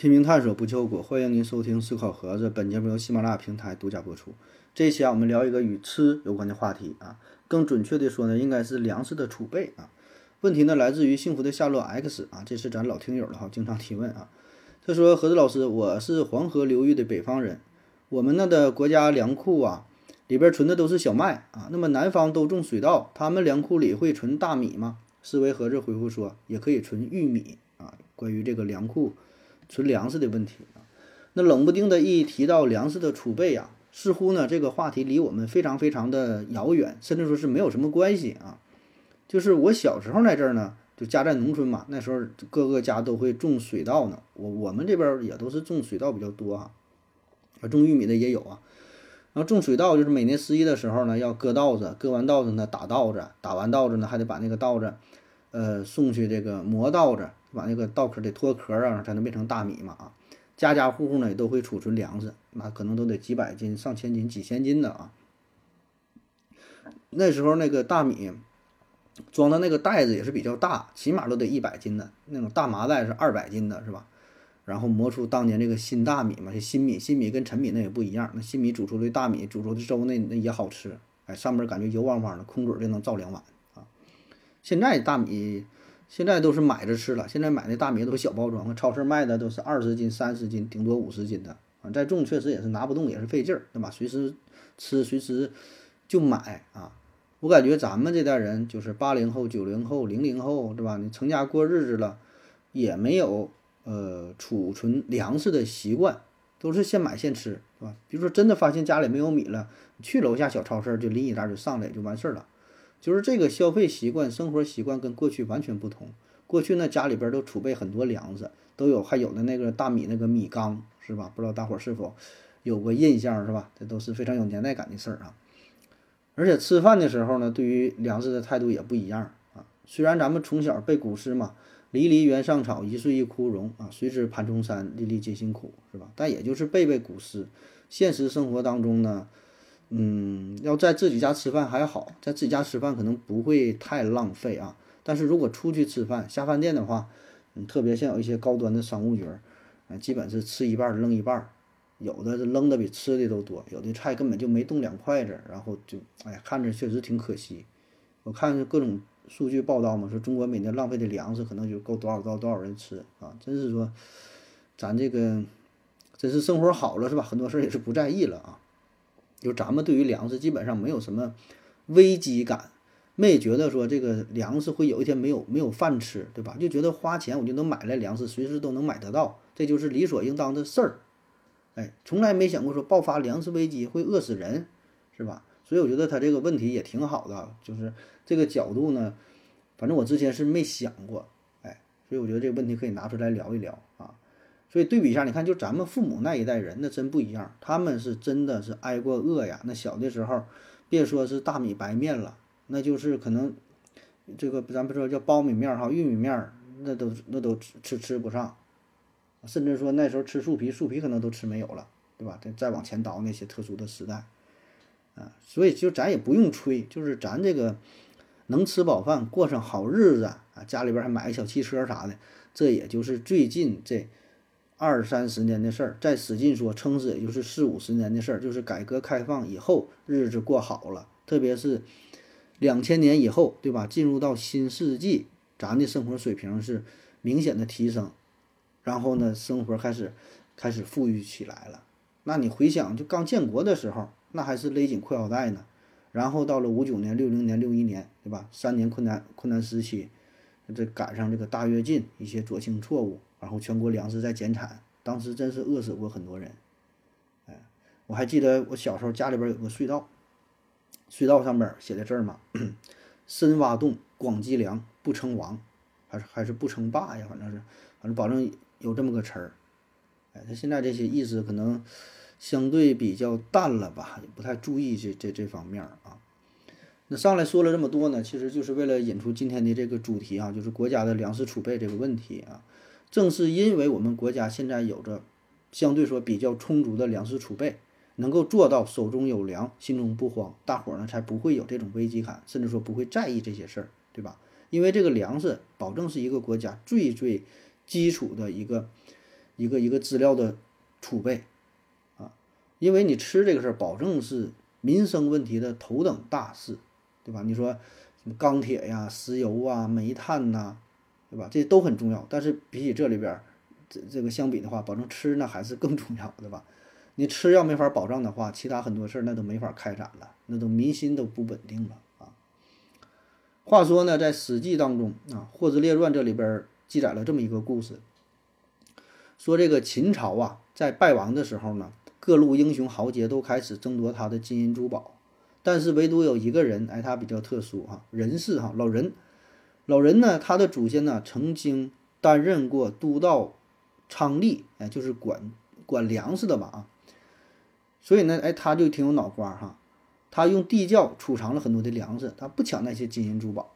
拼命探索不求果，欢迎您收听思考盒子。本节目由喜马拉雅平台独家播出。这一期啊，我们聊一个与吃有关的话题啊，更准确的说呢，应该是粮食的储备啊。问题呢，来自于幸福的夏洛 X 啊，这是咱老听友了哈，经常提问啊。他说：“盒子老师，我是黄河流域的北方人，我们那的国家粮库啊，里边存的都是小麦啊。那么南方都种水稻，他们粮库里会存大米吗？”思维盒子回复说：“也可以存玉米啊。”关于这个粮库。存粮食的问题啊，那冷不丁的一提到粮食的储备啊，似乎呢这个话题离我们非常非常的遥远，甚至说是没有什么关系啊。就是我小时候那阵儿呢，就家在农村嘛，那时候各个家都会种水稻呢。我我们这边也都是种水稻比较多啊，啊种玉米的也有啊。然后种水稻就是每年十一的时候呢，要割稻子，割完稻子呢打稻子，打完稻子呢还得把那个稻子，呃送去这个磨稻子。把那个稻壳得脱壳啊，才能变成大米嘛啊！家家户户呢也都会储存粮食，那可能都得几百斤、上千斤、几千斤的啊。那时候那个大米装的那个袋子也是比较大，起码都得一百斤的那种大麻袋是二百斤的，是吧？然后磨出当年这个新大米嘛，新米，新米跟陈米那也不一样，那新米煮出的大米煮出的粥那那也好吃，哎，上面感觉油汪汪的，空嘴就能造两碗。现在大米。现在都是买着吃了，现在买那大米都是小包装，超市卖的都是二十斤、三十斤，顶多五十斤的啊。再种确实也是拿不动，也是费劲儿，对吧？随时吃，随时就买啊。我感觉咱们这代人，就是八零后、九零后、零零后，对吧？你成家过日子了，也没有呃储存粮食的习惯，都是现买现吃，是吧？比如说真的发现家里没有米了，去楼下小超市就拎一袋就上来就完事儿了。就是这个消费习惯、生活习惯跟过去完全不同。过去呢，家里边都储备很多粮食，都有还有的那个大米那个米缸，是吧？不知道大伙是否有过印象，是吧？这都是非常有年代感的事儿啊。而且吃饭的时候呢，对于粮食的态度也不一样啊。虽然咱们从小背古诗嘛，“离离原上草，一岁一枯荣”啊，“谁知盘中餐，粒粒皆辛苦”，是吧？但也就是背背古诗，现实生活当中呢。嗯，要在自己家吃饭还好，在自己家吃饭可能不会太浪费啊。但是如果出去吃饭下饭店的话，嗯，特别像有一些高端的商务局儿，啊，基本是吃一半扔一半，有的是扔的比吃的都多，有的菜根本就没动两筷子，然后就，哎呀，看着确实挺可惜。我看各种数据报道嘛，说中国每年浪费的粮食可能就够多少多多少人吃啊，真是说，咱这个真是生活好了是吧？很多事儿也是不在意了啊。就咱们对于粮食基本上没有什么危机感，没觉得说这个粮食会有一天没有没有饭吃，对吧？就觉得花钱我就能买来粮食，随时都能买得到，这就是理所应当的事儿。哎，从来没想过说爆发粮食危机会饿死人，是吧？所以我觉得他这个问题也挺好的，就是这个角度呢，反正我之前是没想过，哎，所以我觉得这个问题可以拿出来聊一聊啊。所以对比一下，你看，就咱们父母那一代人，那真不一样。他们是真的是挨过饿呀。那小的时候，别说是大米白面了，那就是可能这个咱不说叫苞米面哈，玉米面，那都那都吃吃不上。甚至说那时候吃树皮，树皮可能都吃没有了，对吧？再再往前倒那些特殊的时代，啊，所以就咱也不用吹，就是咱这个能吃饱饭，过上好日子啊，家里边还买个小汽车啥的，这也就是最近这。二三十年的事儿，再使劲说，撑死也就是四五十年的事儿。就是改革开放以后，日子过好了，特别是两千年以后，对吧？进入到新世纪，咱的生活水平是明显的提升，然后呢，生活开始开始富裕起来了。那你回想，就刚建国的时候，那还是勒紧裤腰带呢。然后到了五九年、六零年、六一年，对吧？三年困难困难时期，这赶上这个大跃进，一些左倾错误。然后全国粮食在减产，当时真是饿死过很多人。哎，我还记得我小时候家里边有个隧道，隧道上边写的字儿嘛，“ 深挖洞，广积粮，不称王，还是还是不称霸呀？反正是，反正保证有这么个词儿。哎，他现在这些意思可能相对比较淡了吧，也不太注意这这这方面啊。那上来说了这么多呢，其实就是为了引出今天的这个主题啊，就是国家的粮食储备这个问题啊。正是因为我们国家现在有着相对说比较充足的粮食储备，能够做到手中有粮，心中不慌，大伙儿呢才不会有这种危机感，甚至说不会在意这些事儿，对吧？因为这个粮食保证是一个国家最最基础的一个一个一个资料的储备啊，因为你吃这个事儿，保证是民生问题的头等大事。对吧？你说什么钢铁呀、石油啊、煤炭呐，对吧？这都很重要。但是比起这里边，这这个相比的话，保证吃呢还是更重要的吧？你吃要没法保障的话，其他很多事儿那都没法开展了，那都民心都不稳定了啊。话说呢，在《史记》当中啊，《霍兹列传》这里边记载了这么一个故事，说这个秦朝啊，在败亡的时候呢，各路英雄豪杰都开始争夺他的金银珠宝。但是唯独有一个人，哎，他比较特殊哈，人士哈，老人，老人呢，他的祖先呢曾经担任过都道昌吏，哎，就是管管粮食的吧啊，所以呢，哎，他就挺有脑瓜哈，他用地窖储藏了很多的粮食，他不抢那些金银珠宝。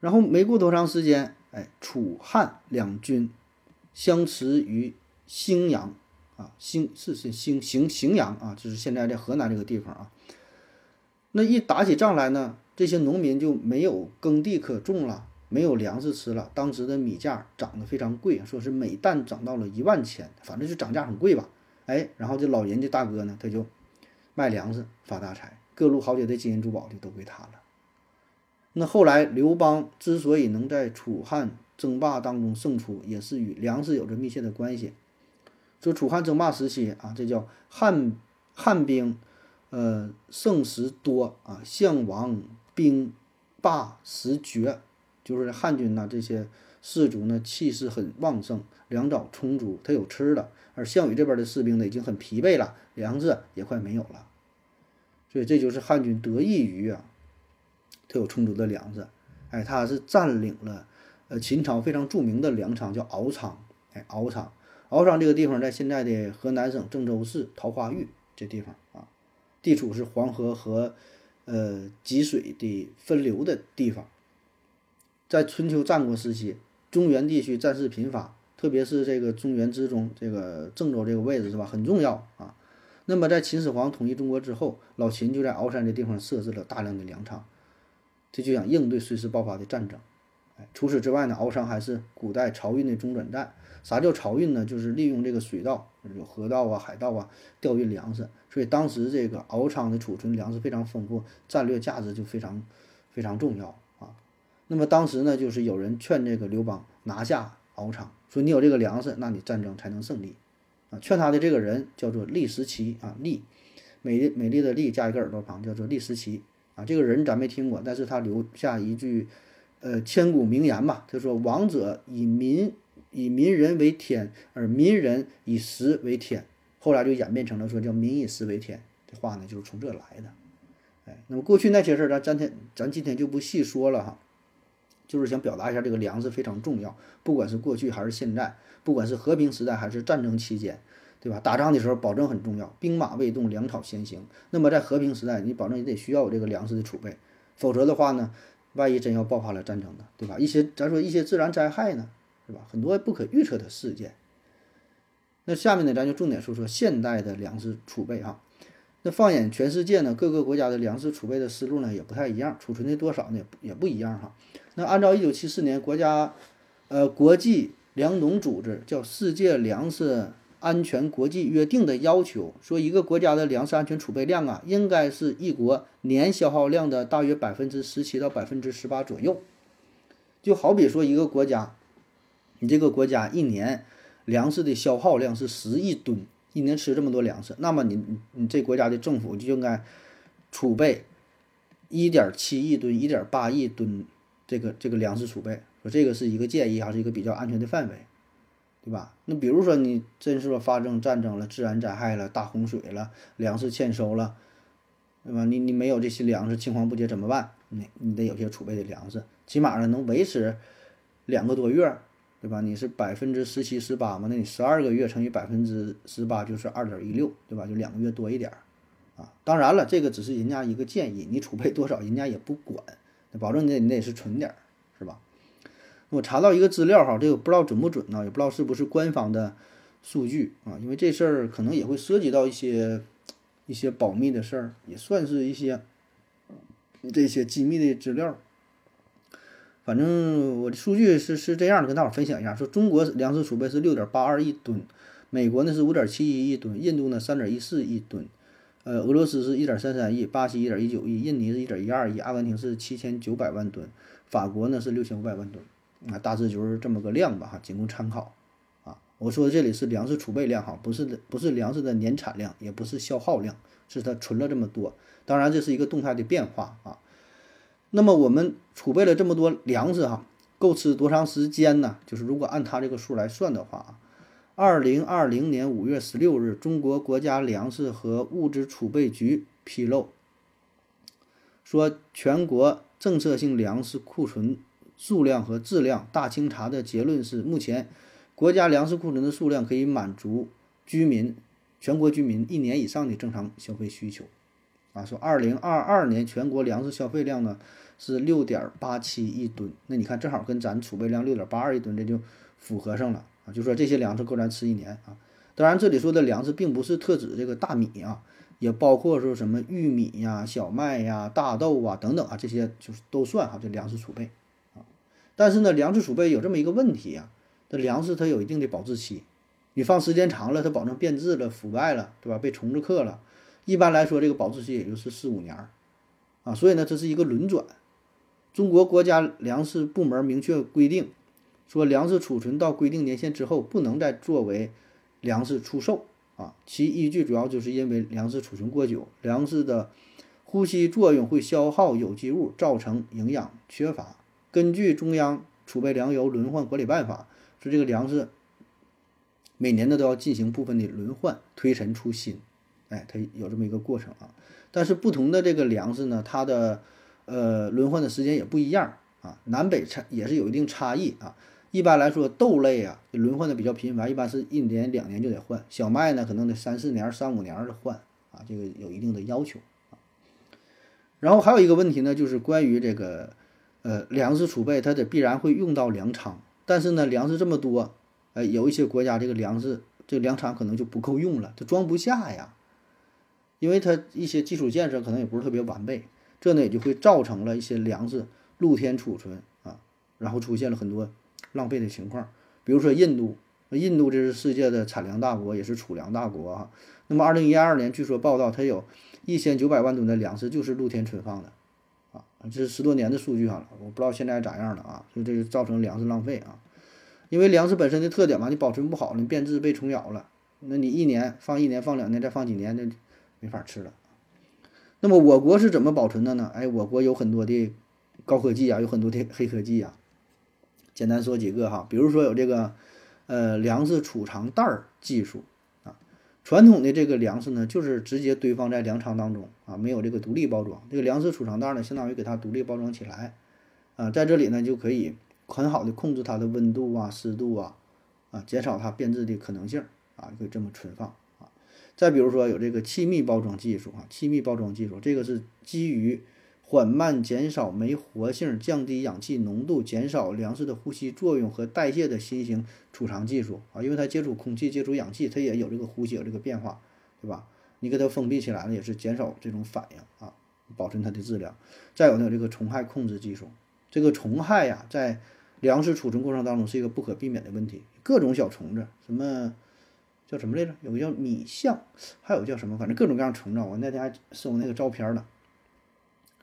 然后没过多长时间，哎，楚汉两军相持于荥阳啊，荥是是荥荥荥阳啊，就是现在在河南这个地方啊。那一打起仗来呢，这些农民就没有耕地可种了，没有粮食吃了。当时的米价涨得非常贵，说是每担涨到了一万钱，反正就涨价很贵吧。哎，然后这老人家大哥呢，他就卖粮食发大财，各路豪杰的金银珠宝就都归他了。那后来刘邦之所以能在楚汉争霸当中胜出，也是与粮食有着密切的关系。说楚汉争霸时期啊，这叫汉汉兵。呃，胜时多啊，项王兵霸食绝，就是汉军呐，这些士卒呢气势很旺盛，粮草充足，他有吃的。而项羽这边的士兵呢已经很疲惫了，粮食也快没有了。所以这就是汉军得益于啊，他有充足的粮食。哎，他是占领了呃秦朝非常著名的粮仓，叫敖仓。哎，敖仓，敖仓这个地方在现在的河南省郑州市桃花峪这地方啊。地处是黄河和，呃积水的分流的地方。在春秋战国时期，中原地区战事频发，特别是这个中原之中，这个郑州这个位置是吧，很重要啊。那么在秦始皇统一中国之后，老秦就在鳌山这地方设置了大量的粮仓，这就想应对随时爆发的战争。除此之外呢，鳌山还是古代漕运的中转站。啥叫漕运呢？就是利用这个水道，有河道啊、海道啊，调运粮食。所以当时这个敖仓的储存粮食非常丰富，战略价值就非常非常重要啊。那么当时呢，就是有人劝这个刘邦拿下敖仓，说你有这个粮食，那你战争才能胜利啊。劝他的这个人叫做利时齐啊，利，美美丽的利加一个耳朵旁，叫做利时齐啊。这个人咱没听过，但是他留下一句呃千古名言吧，他说：“王者以民。”以民人为天，而民人以食为天，后来就演变成了说叫民以食为天。这话呢，就是从这来的。哎，那么过去那些事儿，咱今天咱今天就不细说了哈，就是想表达一下这个粮食非常重要，不管是过去还是现在，不管是和平时代还是战争期间，对吧？打仗的时候保证很重要，兵马未动，粮草先行。那么在和平时代，你保证也得需要有这个粮食的储备，否则的话呢，万一真要爆发了战争呢，对吧？一些咱说一些自然灾害呢？是吧？很多不可预测的事件。那下面呢，咱就重点说说现代的粮食储备哈。那放眼全世界呢，各个国家的粮食储备的思路呢也不太一样，储存的多少呢也不一样哈。那按照一九七四年国家呃国际粮农组织叫世界粮食安全国际约定的要求，说一个国家的粮食安全储备量啊，应该是一国年消耗量的大约百分之十七到百分之十八左右。就好比说一个国家。你这个国家一年粮食的消耗量是十亿吨，一年吃这么多粮食，那么你你这国家的政府就应该储备一点七亿吨、一点八亿吨这个这个粮食储备。说这个是一个建议，还是一个比较安全的范围，对吧？那比如说你真是说发生战争了、自然灾害了、大洪水了、粮食欠收了，对吧？你你没有这些粮食，青黄不接怎么办？你你得有些储备的粮食，起码呢能维持两个多月。对吧？你是百分之十七、十八嘛？那你十二个月乘以百分之十八就是二点一六，对吧？就两个月多一点儿，啊。当然了，这个只是人家一个建议，你储备多少人家也不管，保证你得你得是存点儿，是吧？我查到一个资料哈，这个不知道准不准呢，也不知道是不是官方的数据啊，因为这事儿可能也会涉及到一些一些保密的事儿，也算是一些这些机密的资料。反正我的数据是是这样的，跟大伙儿分享一下，说中国粮食储备是六点八二亿吨，美国呢是五点七一亿吨，印度呢三点一四亿吨，呃，俄罗斯是一点三三亿，巴西一点一九亿，印尼是一点一二亿，阿根廷是七千九百万吨，法国呢是六千五百万吨，啊，大致就是这么个量吧，哈，仅供参考。啊，我说的这里是粮食储备量，哈，不是不是粮食的年产量，也不是消耗量，是它存了这么多。当然这是一个动态的变化啊。那么我们储备了这么多粮食哈，够吃多长时间呢？就是如果按它这个数来算的话啊，二零二零年五月十六日，中国国家粮食和物资储备局披露，说全国政策性粮食库存数量和质量大清查的结论是，目前国家粮食库存的数量可以满足居民全国居民一年以上的正常消费需求。啊，说二零二二年全国粮食消费量呢？是六点八七亿吨，那你看正好跟咱储备量六点八二亿吨这就符合上了啊，就说这些粮食够咱吃一年啊。当然这里说的粮食并不是特指这个大米啊，也包括说什么玉米呀、小麦呀、大豆啊等等啊，这些就是都算哈，这粮食储备。但是呢，粮食储备有这么一个问题啊，这粮食它有一定的保质期，你放时间长了，它保证变质了、腐败了，对吧？被虫子克了，一般来说这个保质期也就是四五年儿啊，所以呢，这是一个轮转。中国国家粮食部门明确规定，说粮食储存到规定年限之后，不能再作为粮食出售啊。其依据主要就是因为粮食储存过久，粮食的呼吸作用会消耗有机物，造成营养缺乏。根据中央储备粮油轮换管理办法，说这个粮食每年呢都要进行部分的轮换，推陈出新。哎，它有这么一个过程啊。但是不同的这个粮食呢，它的呃，轮换的时间也不一样啊，南北差也是有一定差异啊。一般来说，豆类啊轮换的比较频繁，一般是一年两年就得换；小麦呢，可能得三四年、三五年的换啊，这个有一定的要求。然后还有一个问题呢，就是关于这个呃粮食储备，它得必然会用到粮仓，但是呢，粮食这么多，呃，有一些国家这个粮食这个粮仓可能就不够用了，它装不下呀，因为它一些基础建设可能也不是特别完备。这呢也就会造成了一些粮食露天储存啊，然后出现了很多浪费的情况。比如说印度，印度这是世界的产粮大国，也是储粮大国啊。那么二零一二年，据说报道它有一千九百万吨的粮食就是露天存放的，这是十多年的数据哈，我不知道现在咋样了啊。所以这就造成粮食浪费啊，因为粮食本身的特点嘛，你保存不好，你变质被虫咬了，那你一年放一年，放两年，再放几年，那没法吃了。那么我国是怎么保存的呢？哎，我国有很多的高科技啊，有很多的黑科技啊。简单说几个哈，比如说有这个呃粮食储藏袋儿技术。传统的这个粮食呢，就是直接堆放在粮仓当中啊，没有这个独立包装。这个粮食储藏袋呢，相当于给它独立包装起来啊，在这里呢就可以很好的控制它的温度啊、湿度啊啊，减少它变质的可能性啊，可以这么存放啊。再比如说有这个气密包装技术啊，气密包装技术这个是基于缓慢减少酶活性、降低氧气浓度、减少粮食的呼吸作用和代谢的新型储藏技术啊，因为它接触空气、接触氧气，它也有这个呼吸有这个变化，对吧？你给它封闭起来了，也是减少这种反应啊，保存它的质量。再有呢，这个虫害控制技术，这个虫害呀，在粮食储存过程当中是一个不可避免的问题，各种小虫子，什么。叫什么来着？有个叫米象，还有叫什么？反正各种各样虫子。我那天还搜那个照片呢。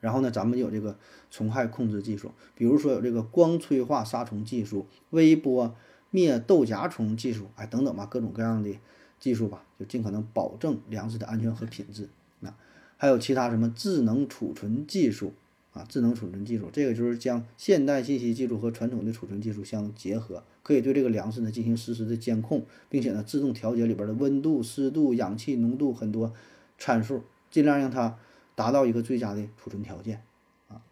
然后呢，咱们有这个虫害控制技术，比如说有这个光催化杀虫技术、微波灭豆荚虫技术，哎，等等吧，各种各样的技术吧，就尽可能保证粮食的安全和品质。那还有其他什么智能储存技术？啊，智能储存技术，这个就是将现代信息技术和传统的储存技术相结合，可以对这个粮食呢进行实时的监控，并且呢自动调节里边的温度、湿度、氧气浓度很多参数，尽量让它达到一个最佳的储存条件啊。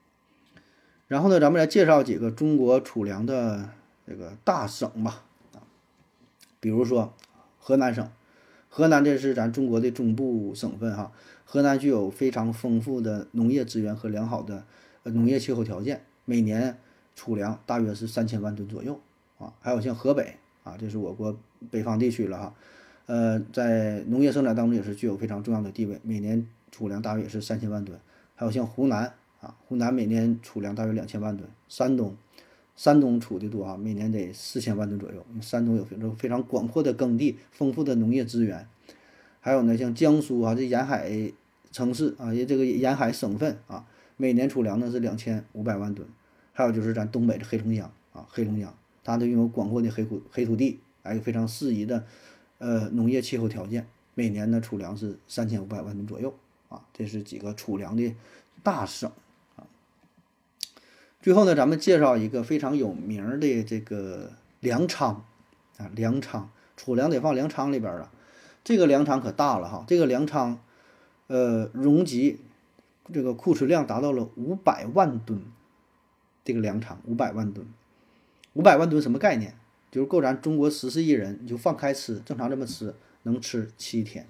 然后呢，咱们来介绍几个中国储粮的这个大省吧啊，比如说河南省，河南这是咱中国的中部省份哈，河南具有非常丰富的农业资源和良好的农业气候条件，每年储粮大约是三千万吨左右啊。还有像河北啊，这是我国北方地区了哈，呃，在农业生产当中也是具有非常重要的地位，每年储粮大约也是三千万吨。还有像湖南啊，湖南每年储粮大约两千万吨，山东。山东储的多啊，每年得四千万吨左右。山东有非常非常广阔的耕地，丰富的农业资源。还有呢，像江苏啊，这沿海城市啊，也这个沿海省份啊，每年储粮呢是两千五百万吨。还有就是咱东北的黑龙江啊，黑龙江它都拥有广阔的黑土黑土地，还有非常适宜的呃农业气候条件，每年呢储粮是三千五百万吨左右啊。这是几个储粮的大省啊。最后呢，咱们介绍一个非常有名的这个粮仓啊，粮仓储粮得放粮仓里边啊。这个粮仓可大了哈，这个粮仓呃容积这个库存量达到了五百万吨。这个粮仓五百万吨，五百万吨什么概念？就是够咱中国十四亿人，你就放开吃，正常这么吃能吃七天。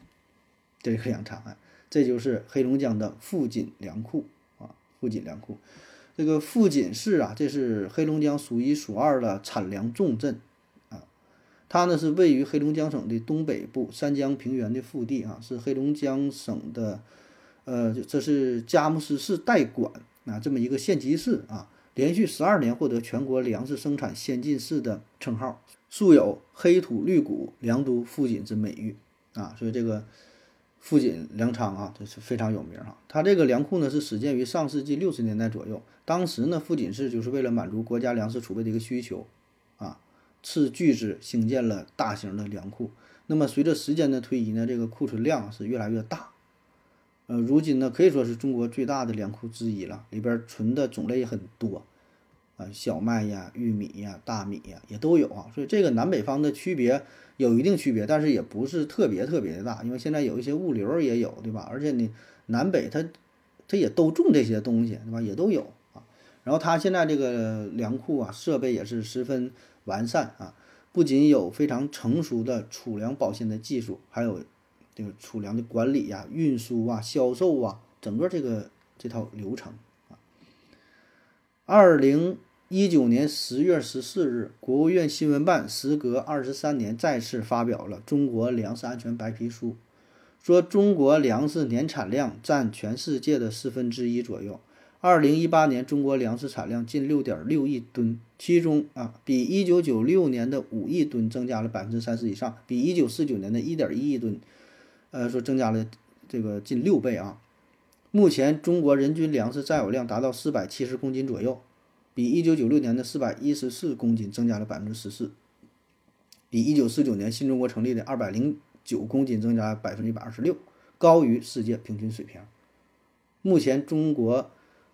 这个粮仓啊，这就是黑龙江的富锦粮库啊，富锦粮库。这个富锦市啊，这是黑龙江数一数二的产粮重镇啊。它呢是位于黑龙江省的东北部三江平原的腹地啊，是黑龙江省的呃，这是佳木斯市代管啊这么一个县级市啊，连续十二年获得全国粮食生产先进市的称号，素有“黑土绿谷粮都富锦”之美誉啊，所以这个。富锦粮仓啊，这是非常有名哈。它这个粮库呢是始建于上世纪六十年代左右，当时呢富锦市就是为了满足国家粮食储备的一个需求啊，斥巨资兴建了大型的粮库。那么随着时间的推移呢，这个库存量是越来越大。呃，如今呢可以说是中国最大的粮库之一了，里边存的种类也很多啊，小麦呀、玉米呀、大米呀也都有啊。所以这个南北方的区别。有一定区别，但是也不是特别特别的大，因为现在有一些物流也有，对吧？而且呢，南北它它也都种这些东西，对吧？也都有啊。然后它现在这个粮库啊，设备也是十分完善啊，不仅有非常成熟的储粮保鲜的技术，还有这个储粮的管理呀、运输啊、销售啊，整个这个这套流程啊。二零。一九年十月十四日，国务院新闻办时隔二十三年再次发表了《中国粮食安全白皮书》，说中国粮食年产量占全世界的四分之一左右。二零一八年，中国粮食产量近六点六亿吨，其中啊，比一九九六年的五亿吨增加了百分之三十以上，比一九四九年的一点一亿吨，呃，说增加了这个近六倍啊。目前，中国人均粮食占有量达到四百七十公斤左右。比一九九六年的四百一十四公斤增加了百分之十四，比一九四九年新中国成立的二百零九公斤增加百分之一百二十六，高于世界平均水平。目前中国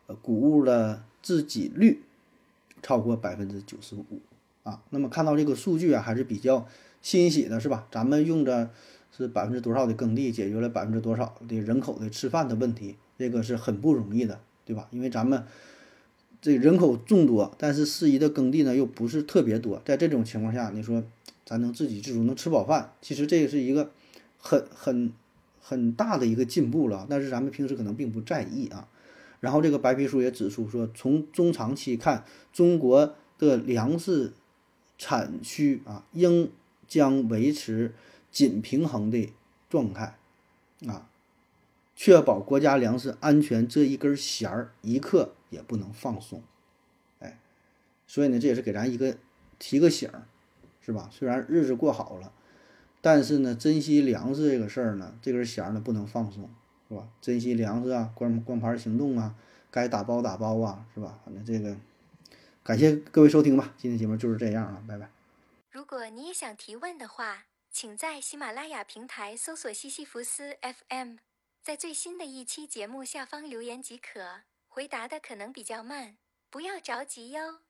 呃谷物的自给率超过百分之九十五啊。那么看到这个数据啊，还是比较欣喜的，是吧？咱们用着是百分之多少的耕地，解决了百分之多少的人口的吃饭的问题，这个是很不容易的，对吧？因为咱们。这人口众多，但是适宜的耕地呢又不是特别多，在这种情况下，你说咱能自给自足，能吃饱饭，其实这也是一个很很很大的一个进步了。但是咱们平时可能并不在意啊。然后这个白皮书也指出说，从中长期看，中国的粮食产需啊，应将维持紧平衡的状态啊，确保国家粮食安全这一根弦儿一刻。也不能放松，哎，所以呢，这也是给咱一个提个醒儿，是吧？虽然日子过好了，但是呢，珍惜粮食这个事儿呢，这根弦儿呢不能放松，是吧？珍惜粮食啊，光光盘行动啊，该打包打包啊，是吧？反正这个，感谢各位收听吧，今天节目就是这样啊，拜拜。如果你也想提问的话，请在喜马拉雅平台搜索西西弗斯 FM，在最新的一期节目下方留言即可。回答的可能比较慢，不要着急哟。